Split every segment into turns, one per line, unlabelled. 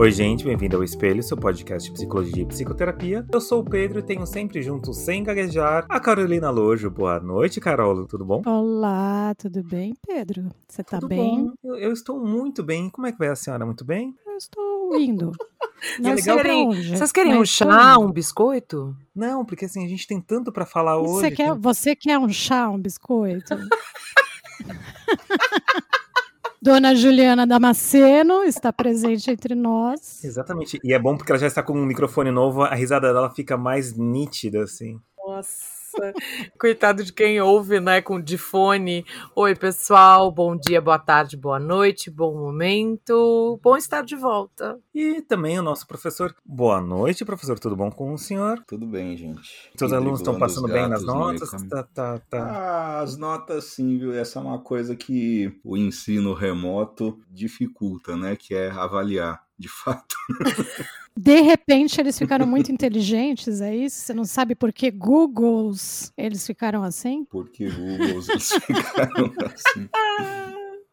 Oi, gente, bem-vindo ao Espelho, seu podcast de psicologia e psicoterapia. Eu sou o Pedro e tenho sempre junto, sem gaguejar, a Carolina Lojo. Boa noite, Carol, tudo bom?
Olá, tudo bem, Pedro? Você tá
tudo
bem?
Eu, eu, estou muito bem. Como é que vai a senhora? Muito bem?
Eu estou indo.
Não Vocês querem, vocês querem um chá, um biscoito?
Não, porque assim, a gente tem tanto para falar hoje.
Você quer, que... você quer um chá, um biscoito? Dona Juliana Damasceno está presente entre nós.
Exatamente. E é bom porque ela já está com um microfone novo, a risada dela fica mais nítida, assim.
Nossa. Coitado de quem ouve, né, com de fone. Oi, pessoal, bom dia, boa tarde, boa noite, bom momento. Bom estar de volta.
E também o nosso professor. Boa noite, professor. Tudo bom com o senhor?
Tudo bem, gente.
Seus alunos estão passando bem nas notas?
Tá, tá, tá. Ah, as notas, sim, viu? Essa é uma coisa que o ensino remoto dificulta, né? Que é avaliar, de fato.
De repente eles ficaram muito inteligentes, é isso? Você não sabe por que Googles eles ficaram assim?
Por que Googles eles ficaram assim?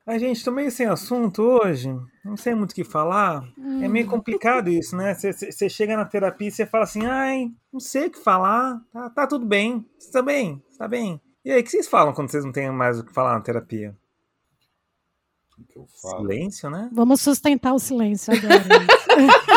A gente, tô meio sem assunto hoje, não sei muito o que falar. Hum. É meio hum. complicado isso, né? Você chega na terapia e você fala assim, ai, não sei o que falar, tá, tá tudo bem, você tá bem, tá bem. E aí, o que vocês falam quando vocês não têm mais o que falar na terapia?
O que eu falo?
Silêncio, né?
Vamos sustentar o silêncio agora.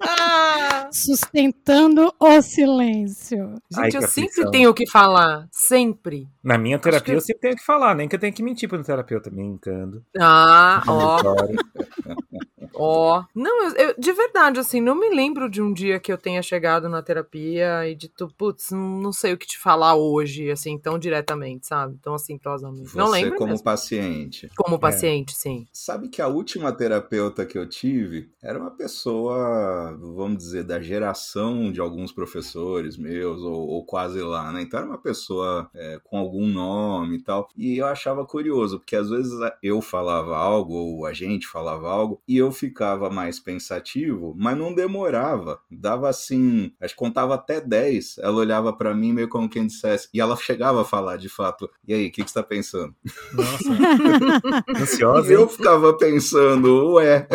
Sustentando o silêncio.
Gente, Ai, eu sempre tenho o que falar. Sempre.
Na minha terapia que... eu sempre tenho que falar, nem que eu tenha que mentir para o terapeuta. Brincando.
Ah, ó. Ó. oh. Não, eu, eu, de verdade, assim, não me lembro de um dia que eu tenha chegado na terapia e dito, putz, não sei o que te falar hoje, assim, tão diretamente, sabe? Tão assintrosamente.
Você
não lembro.
como
mesmo.
paciente.
Como é. paciente, é. sim.
Sabe que a última terapeuta que eu tive era uma pessoa, vamos dizer, da geração de alguns professores meus, ou, ou quase lá, né? Então era uma pessoa é, com algum nome e tal. E eu achava curioso, porque às vezes eu falava algo, ou a gente falava algo, e eu ficava mais pensativo, mas não demorava. Dava assim, acho que contava até 10. Ela olhava para mim meio como quem dissesse. E ela chegava a falar de fato: E aí, o que, que você tá pensando?
Nossa, ansiosa.
E eu ficava pensando: Ué.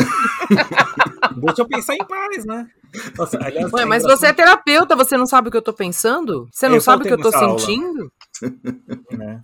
Deixa eu pensar em paz, né?
Nossa, aliás, Ué, mas você é terapeuta, você não sabe o que eu tô pensando? Você não eu sabe o que eu tô sentindo?
né?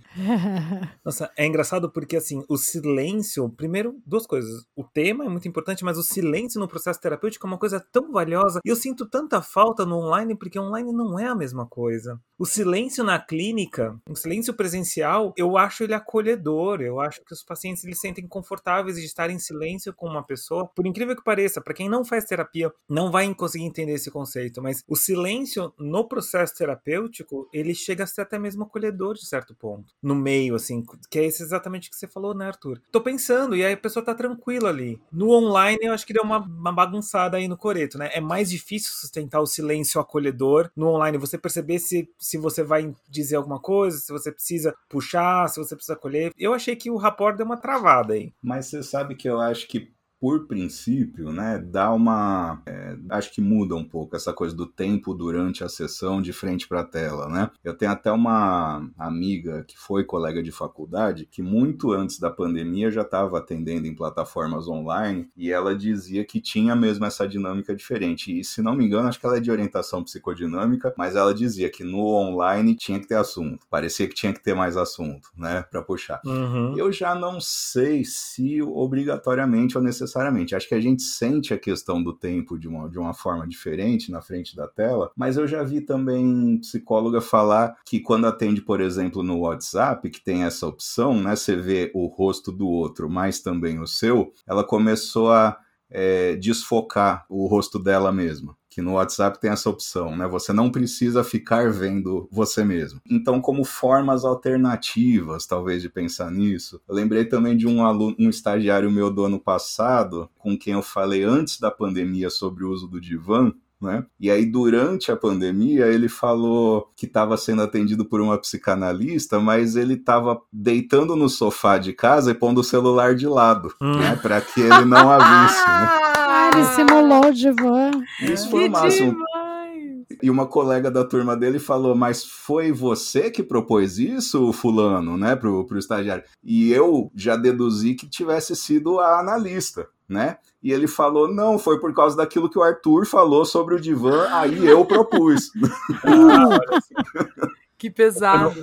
Nossa, é engraçado porque assim, o silêncio, primeiro, duas coisas. O tema é muito importante, mas o silêncio no processo terapêutico é uma coisa tão valiosa. E eu sinto tanta falta no online, porque online não é a mesma coisa. O silêncio na clínica, o silêncio presencial, eu acho ele acolhedor. Eu acho que os pacientes eles sentem confortáveis de estar em silêncio com uma pessoa. Por incrível que pareça, para quem não faz terapia, não vai conseguir entender esse conceito, mas o silêncio no processo terapêutico, ele chega a ser até mesmo acolhedor de certo ponto. No meio, assim, que é exatamente que você falou, né, Arthur? Tô pensando, e aí a pessoa tá tranquila ali. No online, eu acho que deu uma, uma bagunçada aí no coreto, né? É mais difícil sustentar o silêncio acolhedor no online, você perceber se, se você vai dizer alguma coisa, se você precisa puxar, se você precisa acolher. Eu achei que o rapport deu uma travada aí.
Mas você sabe que eu acho que por princípio, né, dá uma. É, acho que muda um pouco essa coisa do tempo durante a sessão de frente para a tela, né? Eu tenho até uma amiga que foi colega de faculdade que muito antes da pandemia já estava atendendo em plataformas online e ela dizia que tinha mesmo essa dinâmica diferente. E se não me engano, acho que ela é de orientação psicodinâmica, mas ela dizia que no online tinha que ter assunto. Parecia que tinha que ter mais assunto, né, para puxar. Uhum. Eu já não sei se obrigatoriamente ou necessariamente necessariamente. Acho que a gente sente a questão do tempo de uma, de uma forma diferente na frente da tela, mas eu já vi também psicóloga falar que quando atende, por exemplo, no WhatsApp, que tem essa opção, né? Você vê o rosto do outro, mas também o seu, ela começou a é, desfocar o rosto dela mesma que no WhatsApp tem essa opção, né? Você não precisa ficar vendo você mesmo. Então, como formas alternativas, talvez, de pensar nisso, eu lembrei também de um aluno, um estagiário meu do ano passado, com quem eu falei antes da pandemia sobre o uso do divã, né? E aí, durante a pandemia, ele falou que estava sendo atendido por uma psicanalista, mas ele estava deitando no sofá de casa e pondo o celular de lado, hum. né? Para que ele não a visse. Né?
Ah, ele simulou o divã.
Isso foi o máximo. E uma colega da turma dele falou: Mas foi você que propôs isso, fulano, né, pro, pro estagiário? E eu já deduzi que tivesse sido a analista, né? E ele falou: Não, foi por causa daquilo que o Arthur falou sobre o divã, aí eu propus.
que pesado.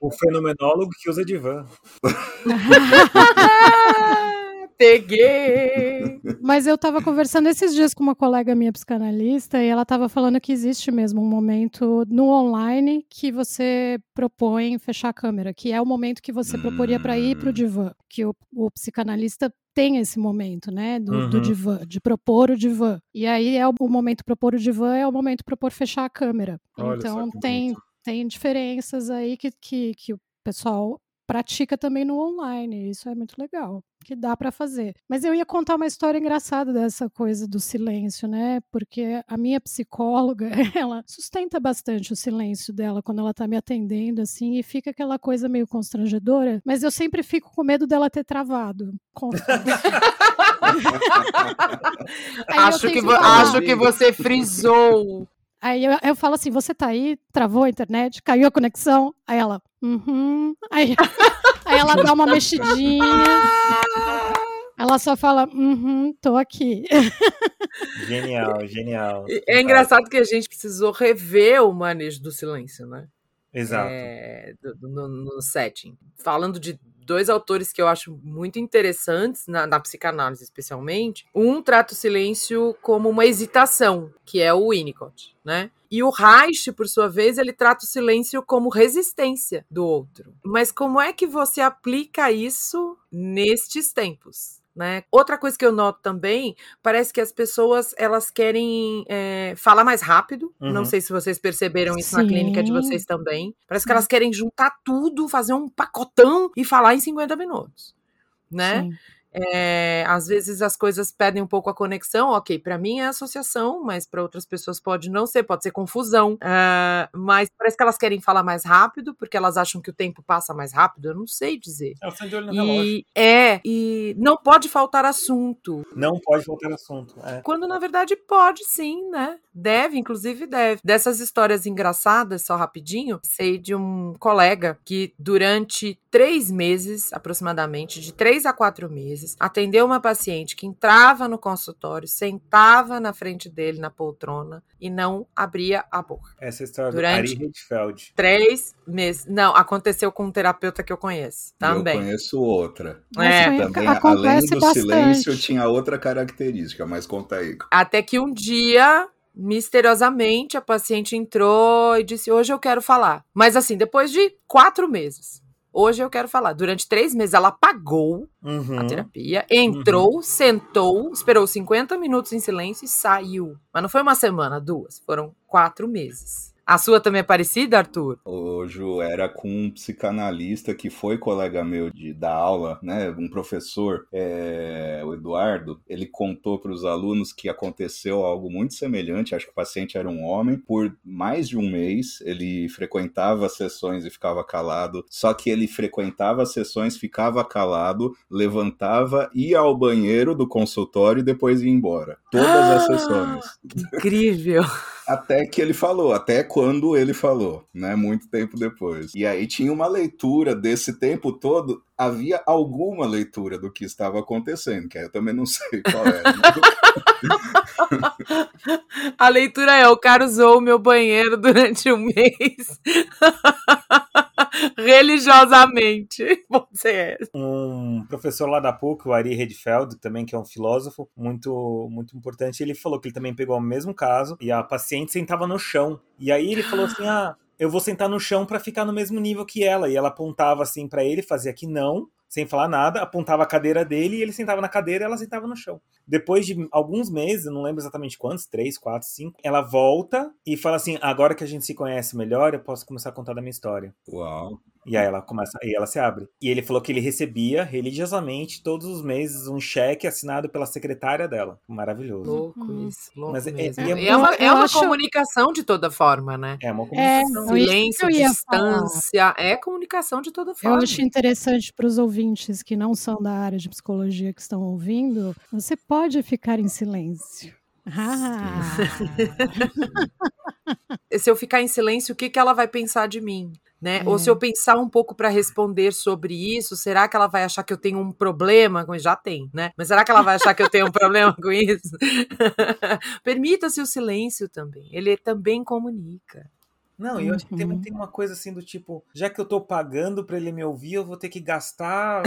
O fenomenólogo que usa divã.
Peguei!
Mas eu tava conversando esses dias com uma colega minha psicanalista e ela tava falando que existe mesmo um momento no online que você propõe fechar a câmera, que é o momento que você proporia para ir pro divã, que o, o psicanalista tem esse momento, né, do,
Uhum.
do divã, de propor o divã. E aí é o, o momento propor o divã, é o momento propor fechar a câmera.
Olha
então tem,
bonito.
tem diferenças aí que, que, que o pessoal pratica também no online. Isso é muito legal, que dá para fazer. Mas eu ia contar uma história engraçada dessa coisa do silêncio, né? Porque a minha psicóloga, ela sustenta bastante o silêncio dela quando ela tá me atendendo assim e fica aquela coisa meio constrangedora, mas eu sempre fico com medo dela ter travado.
acho, que, acho que você frisou.
Aí eu, eu falo assim: você tá aí? Travou a internet? Caiu a conexão? Aí ela, uhum. Aí, aí ela dá uma mexidinha. Ela só fala, uhum, tô aqui.
Genial, genial.
É engraçado que a gente precisou rever o manejo do silêncio, né?
Exato.
é, do- do- no, no setting. Falando de dois autores que eu acho muito interessantes, na, na psicanálise especialmente. Um trata o silêncio como uma hesitação, que é o Winnicott, né? E o Reich, por sua vez, ele trata o silêncio como resistência do outro. Mas como é que você aplica isso nestes tempos? Né? Outra coisa que eu noto também, parece que as pessoas elas querem é, falar mais rápido. Não
Uhum.
sei se vocês perceberam isso na clínica de
Sim.
vocês também. Parece que elas querem juntar tudo, fazer um pacotão e falar em 50 minutos. Né?
Sim.
É, às vezes as coisas perdem um pouco a conexão. Ok, para mim é associação, mas para outras pessoas pode não ser, pode ser confusão. Ah, mas parece que elas querem falar mais rápido porque elas acham que o tempo passa mais rápido. Eu não sei dizer.
É o de olho no relógio.
E é, e não pode faltar assunto.
Não pode voltar ao assunto. É.
Quando na verdade pode sim, né? Deve, inclusive deve. Dessas histórias engraçadas, só rapidinho, sei de um colega que durante três meses, aproximadamente, de três a quatro meses, atendeu uma paciente que entrava no consultório, sentava na frente dele na poltrona e não abria a boca.
Essa é história
Durante-
do Ari Redfeld.
Três meses. Não, aconteceu com um terapeuta que eu conheço também.
Eu conheço outra.
É,
Também, além do
bastante.
silêncio, tinha outra característica, mas conta aí.
Até que um dia, misteriosamente, a paciente entrou e disse: Hoje eu quero falar. Mas assim, depois de quatro meses. Hoje eu quero falar. Durante três meses, ela pagou
Uhum.
a terapia, entrou, sentou, esperou 50 minutos em silêncio e saiu. Mas não foi uma semana, duas. Foram quatro meses. A sua também é parecida, Arthur?
O Ju era com um psicanalista que foi colega meu de da aula, né? Um professor, é, o Eduardo. Ele contou para os alunos que aconteceu algo muito semelhante. Acho que o paciente era um homem. Por mais de um mês, ele frequentava sessões e ficava calado. Só que ele frequentava sessões, ficava calado, levantava, ia ao banheiro do consultório e depois ia embora. Todas as sessões.
Incrível.
Até que ele falou, até quando ele falou, né? Muito tempo depois. E aí tinha uma leitura desse tempo todo, havia alguma leitura do que estava acontecendo, que aí eu também não sei qual era.
A leitura é: o cara usou o meu banheiro durante um mês. Religiosamente. Você é.
Um professor lá da PUC, o Ari Redfeld, também que é um filósofo muito muito importante, ele falou que ele também pegou o mesmo caso e a paciente sentava no chão. E aí ele falou assim: "Ah, eu vou sentar no chão pra ficar no mesmo nível que ela". E ela apontava assim pra ele, fazia que não, sem falar nada, apontava a cadeira dele e ele sentava na cadeira e ela sentava no chão. Depois de alguns meses, eu não lembro exatamente quantos, três, quatro, cinco, ela volta e fala assim: agora que a gente se conhece melhor, eu posso começar a contar da minha história.
Uau.
E aí ela começa, e ela se abre. E ele falou que ele recebia religiosamente todos os meses um cheque assinado pela secretária dela. Maravilhoso.
Louco
Hum.
isso. Louco
Mas é-
mesmo.
e é
é, uma, é
eu
uma
acho-
comunicação de toda forma, né?
É uma
É,
comunicação.
Silêncio,
eu ia falar.
distância, é comunicação de toda
Eu
forma.
acho interessante para os ouvintes que não são da área de psicologia que estão ouvindo, você pode ficar em silêncio. Ah,
se eu ficar em silêncio, o que, que ela vai pensar de mim? Né? É. Ou se eu pensar um pouco para responder sobre isso, será que ela vai achar que eu tenho um problema com isso? Já tem, né? Mas será que ela vai achar que eu tenho um problema com isso? Permita-se o silêncio também. Ele também comunica.
Não, eu acho que tem, uhum. tem, uma coisa assim do tipo, já que eu tô pagando para ele me ouvir, eu vou ter que gastar,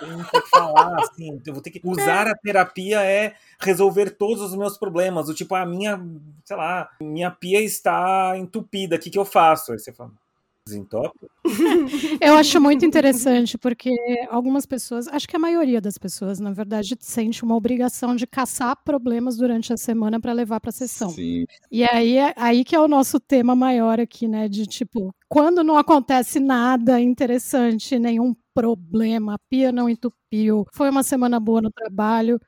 eu vou ter que falar, assim, eu vou ter que usar a terapia é resolver todos os meus problemas. Do tipo, a minha, sei lá, minha pia está entupida, o que, que eu faço? Aí você fala, desentope?
Eu acho muito interessante, porque algumas pessoas, acho que a maioria das pessoas, na verdade, sente uma obrigação de caçar problemas durante a semana para levar para a sessão. Sim. E aí, é, aí que é o nosso tema maior aqui, né? De tipo, quando não acontece nada interessante, nenhum problema, a pia não entupiu, foi uma semana boa no trabalho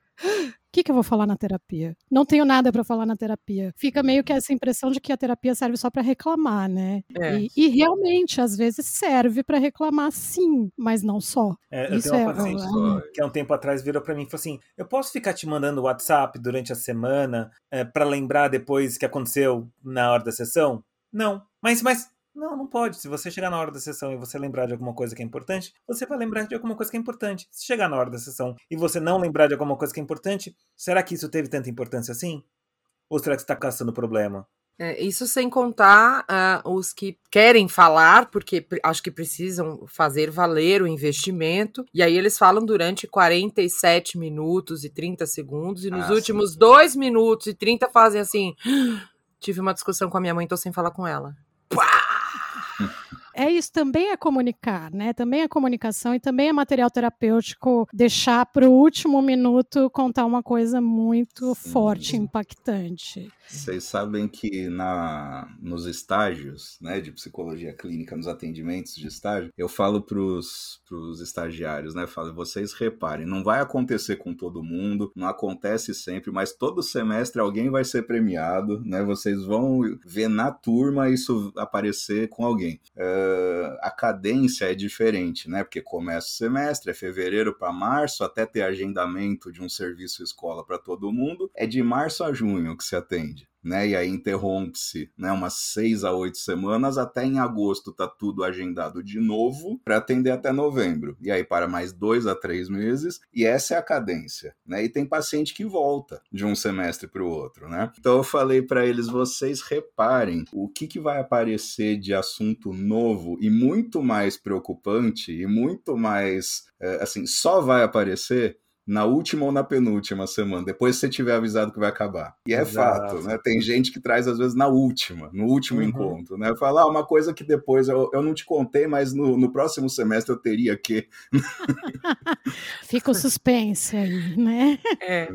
que, que eu vou falar na terapia? Não tenho nada para falar na terapia. Fica meio que essa impressão de que a terapia serve só para reclamar, né? É. E, e, realmente, às vezes, serve para reclamar, sim, mas não só.
É, eu Isso tenho uma é, paciente é, que há um tempo atrás virou para mim e falou assim: Eu posso ficar te mandando WhatsApp durante a semana é, para lembrar depois que aconteceu na hora da sessão? Não. Mas, mas não, não pode. Se você chegar na hora da sessão e você lembrar de alguma coisa que é importante, você vai lembrar de alguma coisa que é importante. Se chegar na hora da sessão e você não lembrar de alguma coisa que é importante, será que isso teve tanta importância assim? Ou será que você está caçando problema?
É, isso sem contar uh, os que querem falar, porque acho que precisam fazer valer o investimento, e aí eles falam durante 47 minutos e 30 segundos, e nos ah, últimos sim. 2 minutos e 30 fazem assim: ah, tive uma discussão com a minha mãe, tô sem falar com ela. Pá!
É isso, também é comunicar, né? Também é comunicação e também é material terapêutico deixar para o último minuto contar uma coisa muito Sim. forte, impactante.
Vocês sabem que na, nos estágios né, de psicologia clínica, nos atendimentos de estágio, eu falo para os estagiários, né? Falo, vocês reparem, não vai acontecer com todo mundo, não acontece sempre, mas todo semestre alguém vai ser premiado, né? Vocês vão ver na turma isso aparecer com alguém. Uh, a cadência é diferente, né? Porque começa o semestre, é fevereiro para março, até ter agendamento de um serviço escola para todo mundo, é de março a junho que se atende né? E aí interrompe-se, né? Umas seis a oito semanas até em agosto tá tudo agendado de novo para atender até novembro. E aí para mais dois a três meses e essa é a cadência, né? E tem paciente que volta de um semestre para o outro, né? Então eu falei para eles, vocês reparem o que que vai aparecer de assunto novo e muito mais preocupante e muito mais é, assim só vai aparecer na última ou na penúltima semana, depois você tiver avisado que vai acabar. E é Exato. fato, né? Tem gente que traz às vezes na última, no último uhum. encontro, né? Falar ah, uma coisa que depois eu, eu não te contei, mas no, no próximo semestre eu teria que.
Fica o suspense aí, né?
É.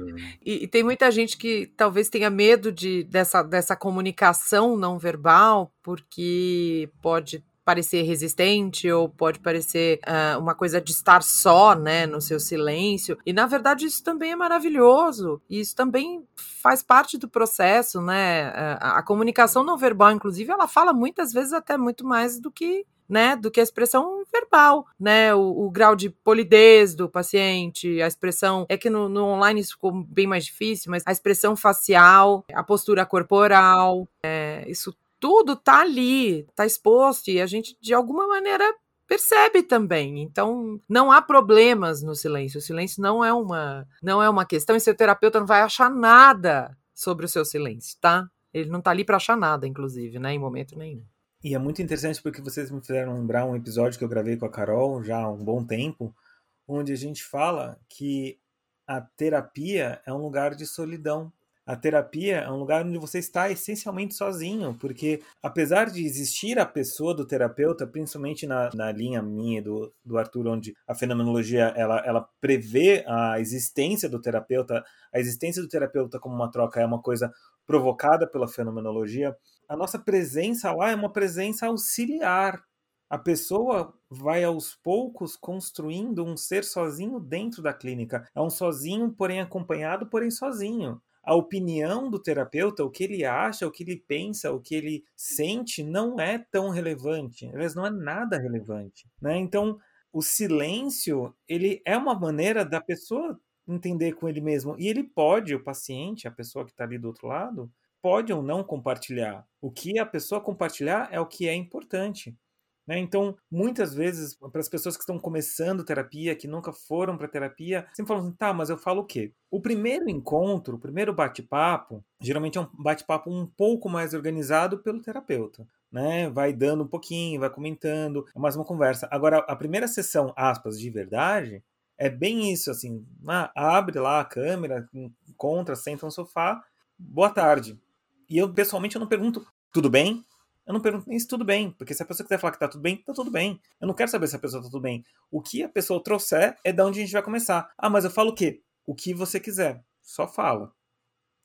E, e, tem muita gente que talvez tenha medo de, dessa, dessa comunicação não verbal, porque pode parecer resistente ou pode parecer uh, uma coisa de estar só, né, no seu silêncio. E na verdade isso também é maravilhoso. Isso também faz parte do processo, né? A, a comunicação não verbal, inclusive, ela fala muitas vezes até muito mais do que né, do que a expressão verbal, né, o, o, grau de polidez do paciente, a expressão, é que no, no, online isso ficou bem mais difícil, mas a expressão facial, a postura corporal, é, isso tudo tá ali, tá exposto e a gente de alguma maneira percebe também. Então, não há problemas no silêncio. O silêncio não é uma não é uma questão e seu terapeuta não vai achar nada sobre o seu silêncio, tá? Ele não tá ali para achar nada, inclusive, né, em momento nenhum.
E é muito interessante porque vocês me fizeram lembrar um episódio que eu gravei com a Carol já há um bom tempo, onde a gente fala que a terapia é um lugar de solidão a terapia é um lugar onde você está essencialmente sozinho, porque apesar de existir a pessoa do terapeuta, principalmente na, na linha minha do, do Arthur, onde a fenomenologia ela, ela prevê a existência do terapeuta, a existência do terapeuta como uma troca é uma coisa provocada pela fenomenologia, a nossa presença lá é uma presença auxiliar. A pessoa vai aos poucos construindo um ser sozinho dentro da clínica. É um sozinho, porém acompanhado, porém sozinho a opinião do terapeuta, o que ele acha, o que ele pensa, o que ele sente, não é tão relevante. Aliás, não é nada relevante. Né? Então, o silêncio, ele é uma maneira da pessoa entender com ele mesmo. E ele pode, o paciente, a pessoa que está ali do outro lado, pode ou não compartilhar. O que a pessoa compartilhar é o que é importante. Né? Então, muitas vezes, para as pessoas que estão começando terapia, que nunca foram para terapia, sempre falam assim: tá, mas eu falo o quê? O primeiro encontro, o primeiro bate-papo, geralmente é um bate-papo um pouco mais organizado pelo terapeuta. Né? Vai dando um pouquinho, vai comentando, é mais uma conversa. Agora, a primeira sessão, aspas, de verdade, é bem isso, assim, ah, abre lá a câmera, encontra, senta no sofá, boa tarde. E eu, pessoalmente, eu não pergunto, tudo bem? Eu não pergunto nem se tudo bem, porque se a pessoa quiser falar que tá tudo bem, tá tudo bem. Eu não quero saber se a pessoa tá tudo bem. O que a pessoa trouxer é da onde a gente vai começar. Ah, mas eu falo o quê? O que você quiser. Só fala.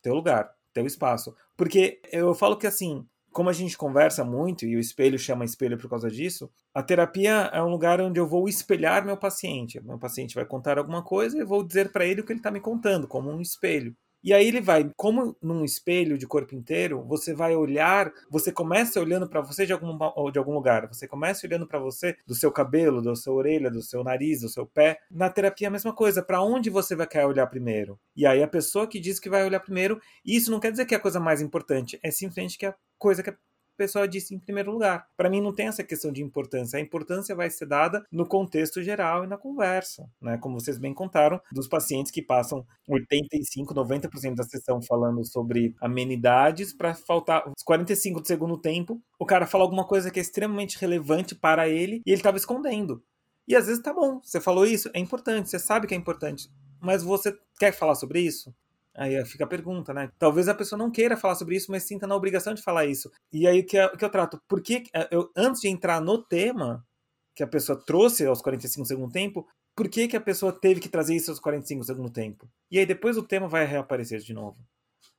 Teu lugar, teu espaço. Porque eu falo que assim, como a gente conversa muito e o espelho chama espelho por causa disso, a terapia é um lugar onde eu vou espelhar meu paciente. Meu paciente vai contar alguma coisa e eu vou dizer para ele o que ele está me contando, como um espelho. E aí ele vai, como num espelho de corpo inteiro, você vai olhar, você começa olhando para você de algum, de algum lugar, você começa olhando para você do seu cabelo, da sua orelha, do seu nariz, do seu pé. Na terapia é a mesma coisa, para onde você vai querer olhar primeiro? E aí a pessoa que diz que vai olhar primeiro, isso não quer dizer que é a coisa mais importante, é simplesmente que é a coisa que o pessoal disse em primeiro lugar. Para mim não tem essa questão de importância. A importância vai ser dada no contexto geral e na conversa, né? Como vocês bem contaram, dos pacientes que passam 85, 90% da sessão falando sobre amenidades para faltar os 45 do segundo tempo, o cara fala alguma coisa que é extremamente relevante para ele e ele estava escondendo. E às vezes tá bom, você falou isso, é importante, você sabe que é importante, mas você quer falar sobre isso? Aí fica a pergunta, né? Talvez a pessoa não queira falar sobre isso, mas sinta na obrigação de falar isso. E aí o que, eu, que eu trato? Porque eh, eu, antes de entrar no tema que a pessoa trouxe aos 45 segundo tempo, por que, que a pessoa teve que trazer isso aos 45 segundo tempo? E aí depois o tema vai reaparecer de novo.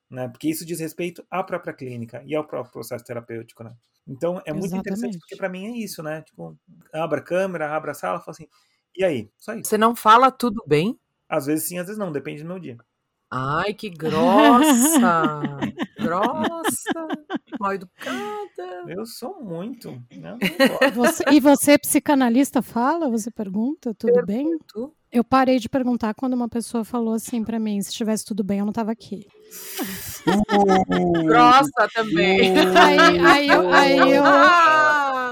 Né? Porque isso diz respeito à própria clínica e ao próprio processo terapêutico, né? Então é muito Exatamente. interessante porque para mim é isso, né? Tipo, abra a câmera, abra a sala, fala assim, e aí? Só isso.
Você não fala tudo bem?
Às vezes sim, às vezes não, depende do meu dia.
Ai, que grossa! grossa! Mal educada.
Eu sou muito. Né?
Você, e você, psicanalista, fala? Você pergunta? Tudo Pergunto. bem? Eu parei de perguntar quando uma pessoa falou assim para mim: se estivesse tudo bem, eu não tava aqui.
Uh, grossa também.
Aí, aí, eu, aí eu.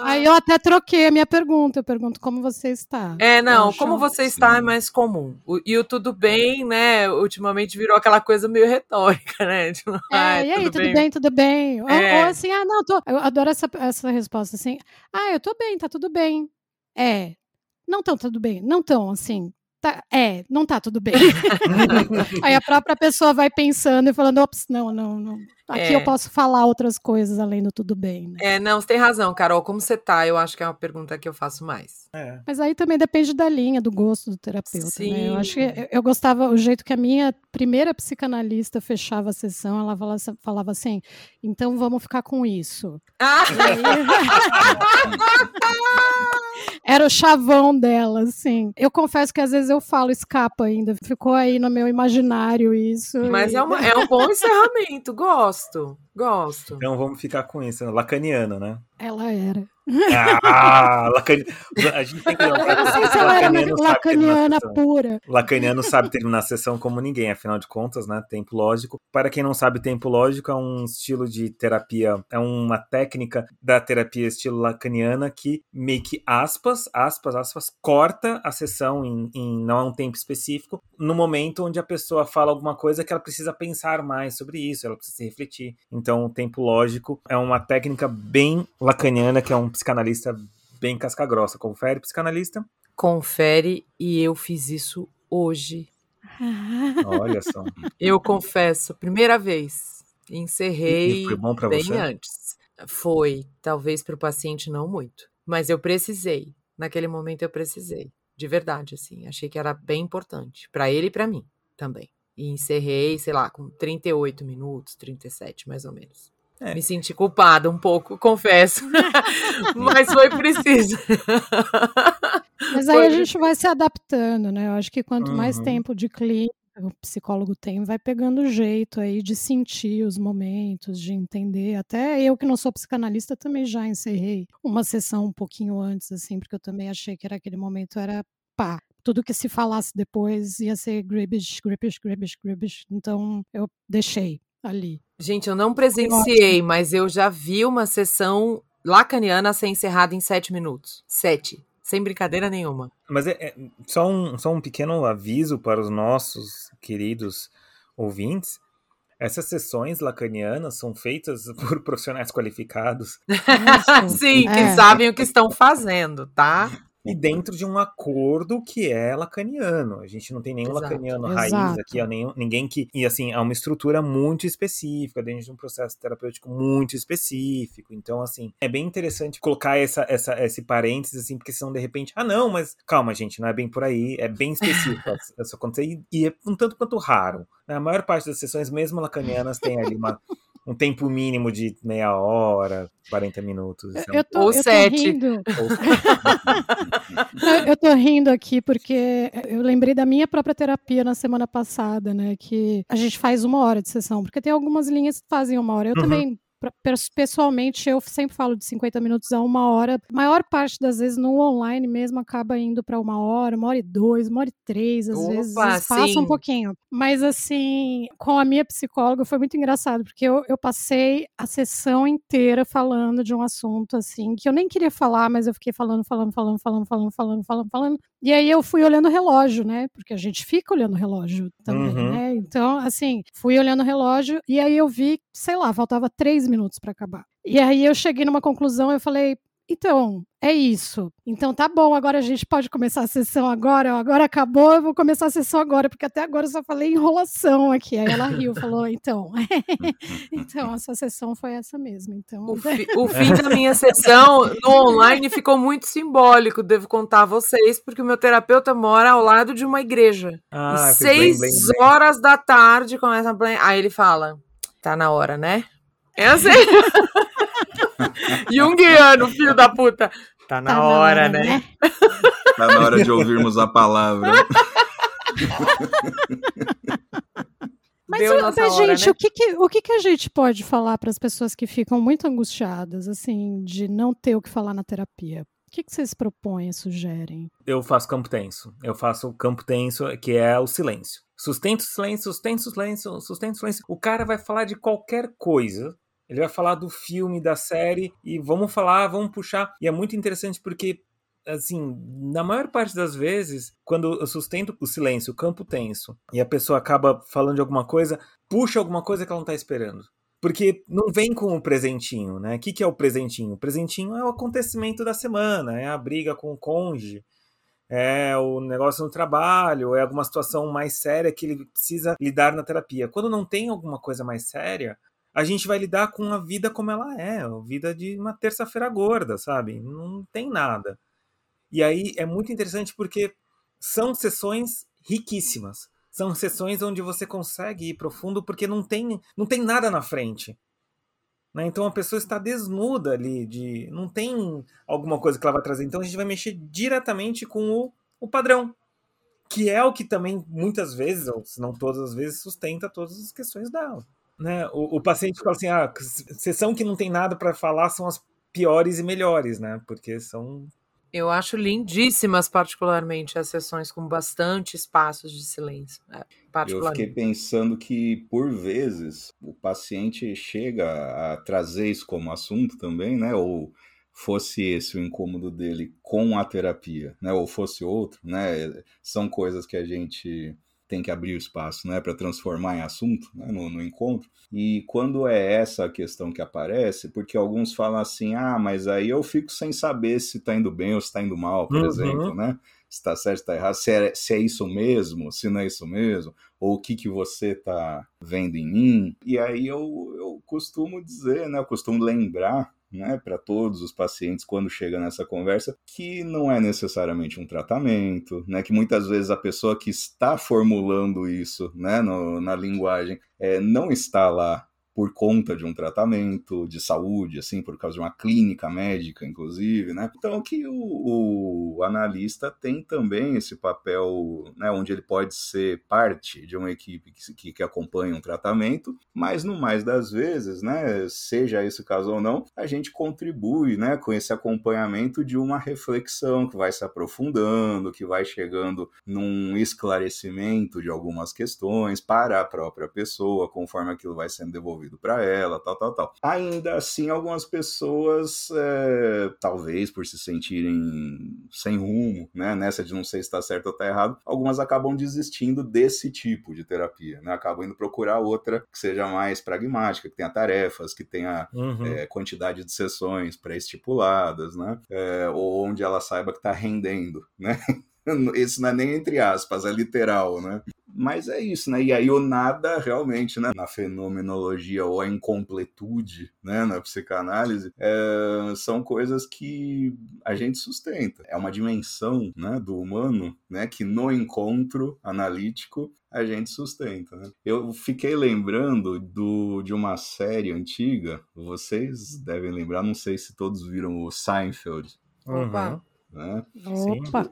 Aí eu até troquei a minha pergunta. Eu pergunto como você está.
É, não, como você está é mais comum. O, e o tudo bem, né? Ultimamente virou aquela coisa meio retórica, né?
Tipo, é, e aí, tudo bem, bem tudo bem? É. Ou, ou, assim, ah, não, tô. Eu adoro essa, essa resposta assim. Ah, eu tô bem, tá tudo bem. É. Não tão tudo bem. Não tão assim. Tá, é, não tá tudo bem. Aí a própria pessoa vai pensando e falando, ops, não, não, não. Aqui é. eu posso falar outras coisas além do tudo bem. Né?
É, não, você tem razão, Carol. Como você tá? Eu acho que é uma pergunta que eu faço mais.
É. Mas aí também depende da linha, do gosto do terapeuta. Sim. Né? Eu acho que eu, eu, gostava, o jeito que a minha primeira psicanalista fechava a sessão, ela falava, falava assim: então vamos ficar com isso. Ah! Era o chavão dela, assim. Eu confesso que às vezes eu falo escapa ainda. Ficou aí no meu imaginário isso.
Mas e... é, uma, é um bom encerramento, gosto. Gosto.
Então vamos ficar com isso, lacaniano, né?
Ela era.
Ah, lacani... a gente tem que
Eu não sei se ela era lacaniana pura.
Lacaniano sabe terminar a sessão como ninguém, afinal de contas, né? Tempo lógico. Para quem não sabe, tempo lógico é um estilo de terapia, é uma técnica da terapia estilo lacaniana que meio que aspas, aspas, aspas, corta a sessão em, em não é um tempo específico, no momento onde a pessoa fala alguma coisa que ela precisa pensar mais sobre isso, ela precisa refletir. Então, o tempo lógico é uma técnica bem lacaniana que é um psicanalista bem casca-grossa. Confere, psicanalista?
Confere, e eu fiz isso hoje.
Olha só.
Eu confesso, primeira vez. Encerrei e foi bom bem você? antes. Foi, talvez para o paciente não muito, mas eu precisei. Naquele momento eu precisei, de verdade, assim. Achei que era bem importante para ele e para mim também. E encerrei, sei lá, com 38 minutos, 37 mais ou menos. É. Me senti culpada um pouco, confesso. Mas foi preciso.
Mas aí foi... a gente vai se adaptando, né? Eu acho que quanto uhum. mais tempo de clínica o psicólogo tem, vai pegando o jeito aí de sentir os momentos, de entender. Até eu que não sou psicanalista também já encerrei uma sessão um pouquinho antes, assim, porque eu também achei que era aquele momento era pá. Tudo que se falasse depois ia ser gribish, gribish, gribish, gribish. Então eu deixei ali.
Gente, eu não presenciei, mas eu já vi uma sessão lacaniana ser encerrada em sete minutos. Sete. Sem brincadeira nenhuma.
Mas é, é só, um, só um pequeno aviso para os nossos queridos ouvintes. Essas sessões lacanianas são feitas por profissionais qualificados.
Sim, que é. sabem o que estão fazendo, tá?
E dentro de um acordo que é lacaniano. A gente não tem nenhum Exato. lacaniano raiz Exato. aqui, ó, nenhum, ninguém que. E assim, há uma estrutura muito específica, dentro de um processo terapêutico muito específico. Então, assim, é bem interessante colocar essa, essa, esse parênteses, assim, porque senão de repente, ah, não, mas calma, gente, não é bem por aí, é bem específico isso acontecer e é um tanto quanto raro. A maior parte das sessões, mesmo lacanianas, tem ali uma um tempo mínimo de meia hora, 40 minutos.
Eu, eu tô, Ou eu sete. Tô rindo. eu tô rindo aqui porque eu lembrei da minha própria terapia na semana passada, né? Que a gente faz uma hora de sessão, porque tem algumas linhas que fazem uma hora. Eu uhum. também pessoalmente, eu sempre falo de 50 minutos a uma hora. A maior parte das vezes no online mesmo acaba indo para uma hora, uma hora e dois, uma hora e três, às Opa, vezes passa um pouquinho. Mas assim, com a minha psicóloga foi muito engraçado, porque eu, eu passei a sessão inteira falando de um assunto assim, que eu nem queria falar, mas eu fiquei falando, falando, falando, falando, falando, falando, falando, falando. E aí eu fui olhando o relógio, né? Porque a gente fica olhando o relógio também, uhum. né? Então, assim, fui olhando o relógio e aí eu vi, sei lá, faltava três minutos para acabar. E aí eu cheguei numa conclusão, eu falei, então, é isso. Então tá bom, agora a gente pode começar a sessão agora. Agora acabou, eu vou começar a sessão agora, porque até agora eu só falei enrolação aqui. Aí ela riu, falou, então. então, a sua sessão foi essa mesmo. Então...
O, fi, o fim da minha sessão no online ficou muito simbólico, devo contar a vocês, porque o meu terapeuta mora ao lado de uma igreja. Ah, e seis bem, bem, bem. horas da tarde começa a. Aí ele fala: tá na hora, né? É assim. Jungiano, filho da puta. Tá na, tá hora, hora, né? né?
Tá na hora de ouvirmos a palavra.
Mas, mas hora, gente, né? o, que, que, o que, que a gente pode falar para as pessoas que ficam muito angustiadas, assim, de não ter o que falar na terapia? O que, que vocês propõem, sugerem?
Eu faço campo tenso. Eu faço campo tenso, que é o silêncio. Sustento o silêncio, sustento o silêncio, sustento o silêncio. O cara vai falar de qualquer coisa ele vai falar do filme, da série, e vamos falar, vamos puxar. E é muito interessante porque, assim, na maior parte das vezes, quando eu sustento o silêncio, o campo tenso, e a pessoa acaba falando de alguma coisa, puxa alguma coisa que ela não está esperando. Porque não vem com o presentinho, né? O que, que é o presentinho? O presentinho é o acontecimento da semana, é a briga com o cônjuge, é o negócio no trabalho, é alguma situação mais séria que ele precisa lidar na terapia. Quando não tem alguma coisa mais séria, a gente vai lidar com a vida como ela é, a vida de uma terça-feira gorda, sabe? Não tem nada. E aí é muito interessante porque são sessões riquíssimas. São sessões onde você consegue ir profundo porque não tem, não tem nada na frente. Né? Então a pessoa está desnuda ali, de não tem alguma coisa que ela vai trazer. Então a gente vai mexer diretamente com o, o padrão, que é o que também muitas vezes, ou se não todas as vezes, sustenta todas as questões dela né? O, o paciente fala assim: ah, sessão que não tem nada para falar são as piores e melhores, né? Porque são.
Eu acho lindíssimas, particularmente, as sessões com bastante espaços de silêncio. É,
eu fiquei pensando que, por vezes, o paciente chega a trazer isso como assunto também, né? Ou fosse esse o incômodo dele com a terapia, né? Ou fosse outro, né? São coisas que a gente tem que abrir o espaço né, para transformar em assunto né, no, no, encontro. E quando é essa a questão que aparece, porque alguns falam assim, ah, mas aí eu fico sem saber se está indo bem ou se está indo mal, por uhum. exemplo, né? Se está certo, se está errado, se é, se é isso mesmo, se não é isso mesmo, ou o que, que você está vendo em mim. E aí eu, eu costumo dizer, né, eu costumo lembrar né, para todos os pacientes quando chega nessa conversa, que não é necessariamente um tratamento, né, que muitas vezes a pessoa que está formulando isso né, no, na linguagem é, não está lá por conta de um tratamento de saúde, assim, por causa de uma clínica médica, inclusive, né? Então que o, o analista tem também esse papel, né, onde ele pode ser parte de uma equipe que, que, que, acompanha um tratamento, mas no mais das vezes, né, seja esse caso ou não, a gente contribui, né, com esse acompanhamento de uma reflexão que vai se aprofundando, que vai chegando num esclarecimento de algumas questões para a própria pessoa, conforme aquilo vai sendo devolvido resolvido para ela, tal, tal, tal. Ainda assim, algumas pessoas, é, talvez por se sentirem sem rumo, né, nessa de não sei se está certo ou está errado, algumas acabam desistindo desse tipo de terapia, né, acabam indo procurar outra que seja mais pragmática, que tenha tarefas, que tenha uhum. é, quantidade de sessões pré-estipuladas, né, é, ou onde ela saiba que está rendendo, né. Esse não é nem entre aspas, é literal, né? Mas é isso, né? E aí o nada realmente, né? Na fenomenologia ou a incompletude, né? Na psicanálise, é, são coisas que a gente sustenta. É uma dimensão, né? Do humano, né? Que no encontro analítico a gente sustenta. Né? Eu fiquei lembrando do, de uma série antiga, vocês devem lembrar, não sei se todos viram o Seinfeld.
Opa!
Né?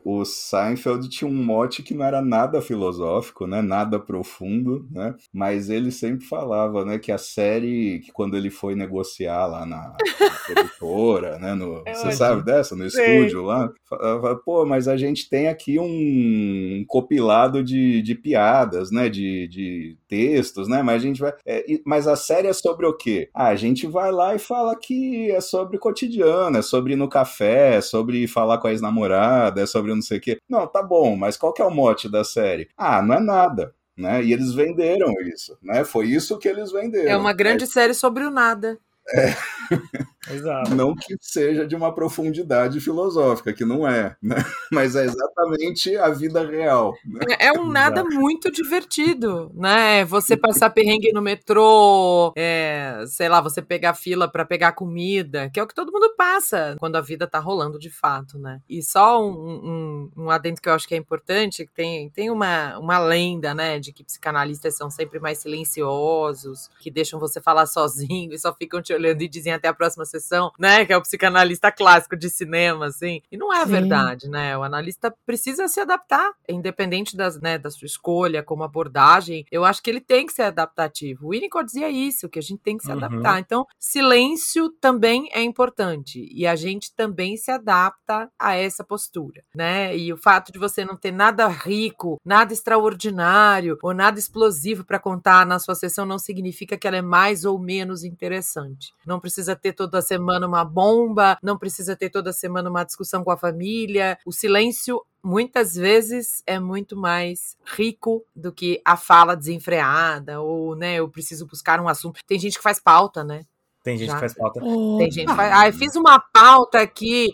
O Seinfeld tinha um mote que não era nada filosófico, né? nada profundo, né? mas ele sempre falava né, que a série, que quando ele foi negociar lá na, na produtora, né, no, é você ótimo. sabe dessa? No estúdio lá, falava, pô, mas a gente tem aqui um, compilado de, de piadas, né? de, de textos, né? mas a gente vai. É, mas a série é sobre o quê? Ah, a gente vai lá e fala que é sobre cotidiano, é sobre ir no café, é sobre falar com a ex-namorada, é sobre não sei o quê. Não, tá bom, mas qual que é o mote da série? Ah, não é nada. Né? E eles venderam isso, né? Foi isso que eles venderam.
É uma grande série sobre o nada. É.
Exato. Não que seja de uma profundidade filosófica, que não é, né? mas é exatamente a vida real.
Né? É, é um nada Exato. muito divertido, né? Você passar perrengue no metrô, é, sei lá, você pegar fila para pegar comida, que é o que todo mundo passa quando a vida tá rolando de fato, né? E só um, um, um adendo que eu acho que é importante, que tem, tem uma, uma lenda, né, de que psicanalistas são sempre mais silenciosos, que deixam você falar sozinho e só ficam te olhando e dizem até a próxima sessão, né? Que é o psicanalista clássico de cinema, assim. E não é Sim. verdade, né? O analista precisa se adaptar, independente das, né, da sua escolha, como abordagem. Eu acho que ele tem que ser adaptativo. O Winnicott dizia isso, que a gente tem que se uhum. adaptar. Então, silêncio também é importante. E a gente também se adapta a essa postura, né? E o fato de você não ter nada rico, nada extraordinário ou nada explosivo para contar na sua sessão não significa que ela é mais ou menos interessante. Não precisa ter toda semana uma bomba, não precisa ter toda semana uma discussão com a família. O silêncio muitas vezes é muito mais rico do que a fala desenfreada ou, né, eu preciso buscar um assunto. Tem gente que faz pauta, né?
Tem gente Já. que faz pauta.
Tem gente que faz. Ah, eu fiz uma pauta aqui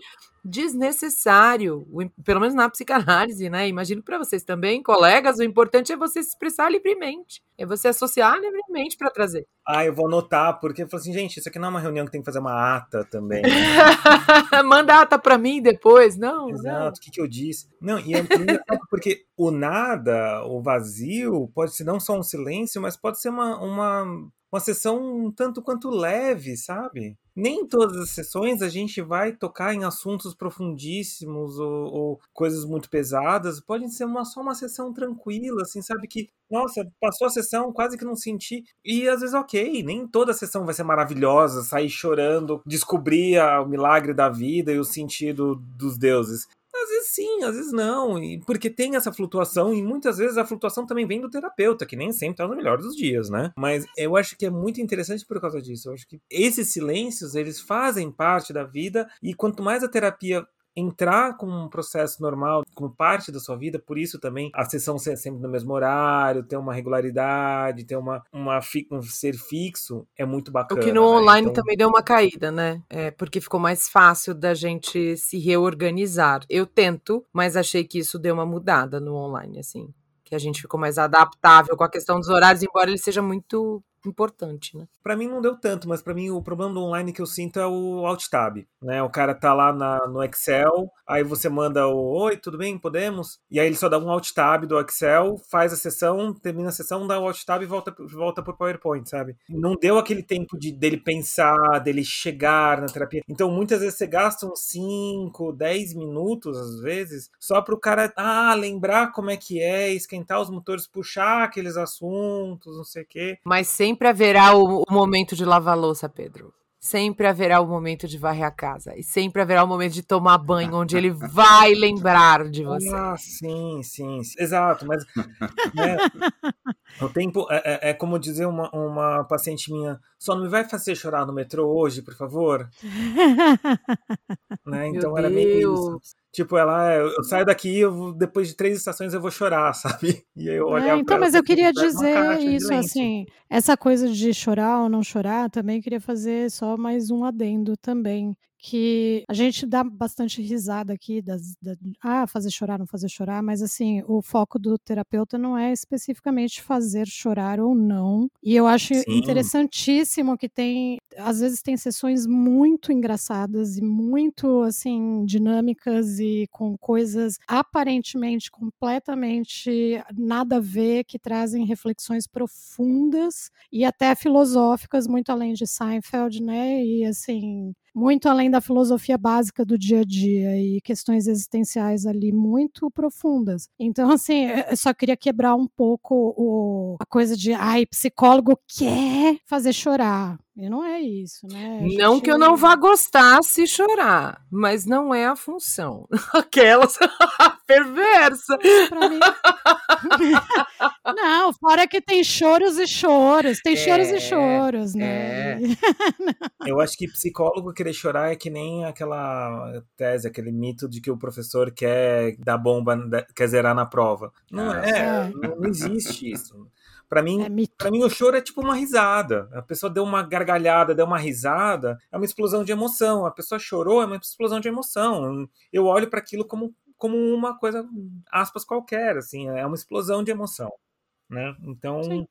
desnecessário, pelo menos na psicanálise, né? Imagino para vocês também, colegas, o importante é você se expressar livremente, é você associar livremente para trazer.
Ah, eu vou anotar, porque eu falo assim, gente, isso aqui não é uma reunião que tem que fazer uma ata também.
Manda ata para mim depois, não.
Exato, o que, que eu disse? Não, e é porque o nada, o vazio, pode ser não só um silêncio, mas pode ser uma, uma, uma sessão um tanto quanto leve, sabe? Nem em todas as sessões a gente vai tocar em assuntos profundíssimos ou, ou coisas muito pesadas. Pode ser uma, só uma sessão tranquila, assim, sabe? Que, nossa, passou a sessão, quase que não senti. E às vezes, ok, nem toda a sessão vai ser maravilhosa, sair chorando, descobrir o milagre da vida e o sentido dos deuses. Às vezes sim, às vezes não, e porque tem essa flutuação e muitas vezes a flutuação também vem do terapeuta, que nem sempre tá no melhor dos dias, né? Mas eu acho que é muito interessante por causa disso. Eu acho que esses silêncios, eles fazem parte da vida e quanto mais a terapia entrar com um processo normal, como parte da sua vida, por isso também a sessão ser sempre no mesmo horário, ter uma regularidade, ter uma, uma um ser fixo, é muito bacana.
O que no né? online então... também deu uma caída, né? É, porque ficou mais fácil da gente se reorganizar. Eu tento, mas achei que isso deu uma mudada no online, assim. Que a gente ficou mais adaptável com a questão dos horários, embora ele seja muito importante, né?
Para mim não deu tanto, mas para mim o problema do online que eu sinto é o Alt Tab, né? O cara tá lá na, no Excel, aí você manda o Oi, tudo bem? Podemos? E aí ele só dá um Alt Tab do Excel, faz a sessão, termina a sessão, dá o Alt Tab e volta, volta pro PowerPoint, sabe? Não deu aquele tempo de dele pensar, dele chegar na terapia. Então muitas vezes você gasta uns 5, 10 minutos, às vezes, só pro cara, ah, lembrar como é que é, esquentar os motores, puxar aqueles assuntos, não sei o quê.
Mas sempre sempre haverá o, o momento de lavar louça, Pedro. sempre haverá o momento de varrer a casa. E sempre haverá o momento de tomar banho, onde ele vai lembrar de você.
Ah, sim, sim, sim. exato. Mas né, o tempo é, é, é como dizer uma, uma paciente minha: só não me vai fazer chorar no metrô hoje, por favor. né? Então
Meu
era meio isso. Tipo, ela, "É, eu saio daqui, eu depois de três estações eu vou chorar, sabe? E aí eu
É,
olhava
então,
ela,
mas eu
"Você
queria
uma
dizer isso,
lenço."
assim, essa coisa de chorar ou não chorar, também queria fazer só mais um adendo também, que a gente dá bastante risada aqui das, da, ah, fazer chorar, não fazer chorar, mas assim, o foco do terapeuta não é especificamente fazer chorar ou não, e eu acho
Sim.
interessantíssimo que tem, às vezes tem sessões muito engraçadas e muito, assim, dinâmicas e com coisas aparentemente completamente nada a ver, que trazem reflexões profundas e até filosóficas, muito além de Seinfeld, né? E assim, muito além da filosofia básica do dia a dia e questões existenciais ali muito profundas. Então, assim, eu só queria quebrar um pouco o- a coisa de, ai, psicólogo quer fazer chorar. E não é isso, né? A
Não
gente-
que eu não vá gostar se chorar, mas não é a função. Aquelas perversa.
Mim. não, fora que tem choros e choros, tem choros
É,
e choros, né?
é.
Eu acho que psicólogo querer chorar é que nem aquela tese, aquele mito de que o professor quer dar bomba, quer zerar na prova. Não
Ah,
é,
é.
não, não existe isso. Pra mim,
É.
Pra mim, o choro é tipo uma risada. A pessoa deu uma gargalhada, deu uma risada, é uma explosão de emoção. A pessoa chorou, é uma explosão de emoção. Eu olho para aquilo como, como uma coisa, aspas, qualquer, assim, é uma explosão de emoção. Né? Então,
Sim.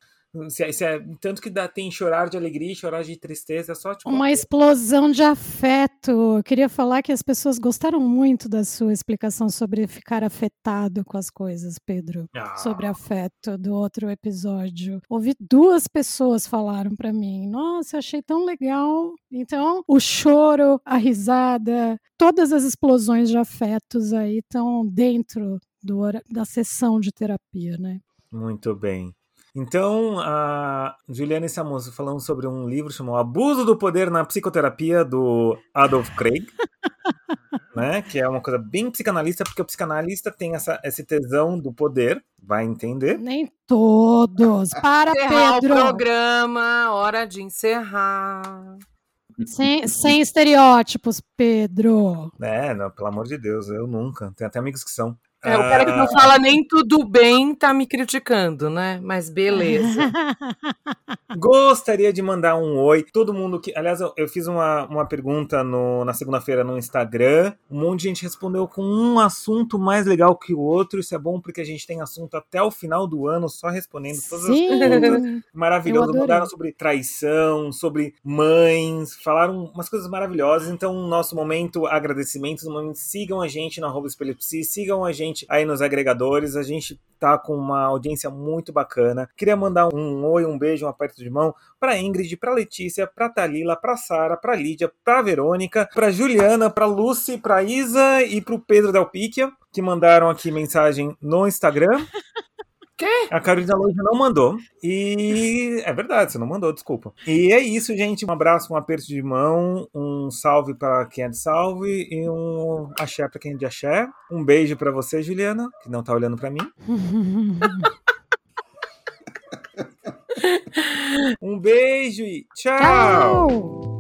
Se é- se é- tanto que dá, tem chorar de alegria chorar de tristeza, é só tipo.
Uma explosão de afeto. Eu queria falar que as pessoas gostaram muito da sua explicação sobre ficar afetado com as coisas, Pedro.
Ah,
Sobre afeto do outro episódio. Ouvi duas pessoas falaram pra mim: Nossa, eu achei tão legal. Então, o choro, a risada, todas as explosões de afetos aí estão dentro do da sessão de terapia, né?
Muito bem. Então, a Juliana e Samuso falando sobre um livro chamado Abuso do Poder na Psicoterapia, do Adolf Krieg. né? Que é uma coisa bem psicanalista, porque o psicanalista tem essa, esse tesão do poder, vai entender.
Nem todos. Para,
Encerrar o
Pedro.
programa, hora de encerrar.
Sem, sem estereótipos, Pedro.
É, não, pelo amor de Deus, eu nunca. Tem até amigos que são.
É, o cara que não fala nem tudo bem tá me criticando, né? Mas beleza.
Gostaria de mandar um oi. Todo mundo que. Aliás, eu, eu fiz uma, uma pergunta no- na segunda-feira no Instagram. Um monte de gente respondeu com um assunto mais legal que o outro. Isso é bom porque a gente tem assunto até o final do ano só respondendo todas as perguntas.
Sim.
Maravilhoso. Mandaram sobre traição, sobre mães, falaram umas coisas maravilhosas. Então, nosso momento agradecimentos, no momento, sigam a gente na arroba Espelho Psi, sigam a gente aí nos agregadores. A gente tá com uma audiência muito bacana. Queria mandar um oi, um beijo, um aperto de mão pra Ingrid, pra Letícia, pra Talila, pra Sara, pra Lídia, pra Verônica, pra Juliana, pra Lucy, pra Isa e pro Pedro Delpicchia, que mandaram aqui mensagem no Instagram.
Quê?
A Carolina Loja não mandou. E é verdade, você não mandou, desculpa. E é isso, gente. Um abraço, um aperto de mão, um salve para quem é de salve e um axé para quem é de axé. Um beijo para você, Juliana, que não tá olhando para mim. Um beijo e tchau.
Tchau.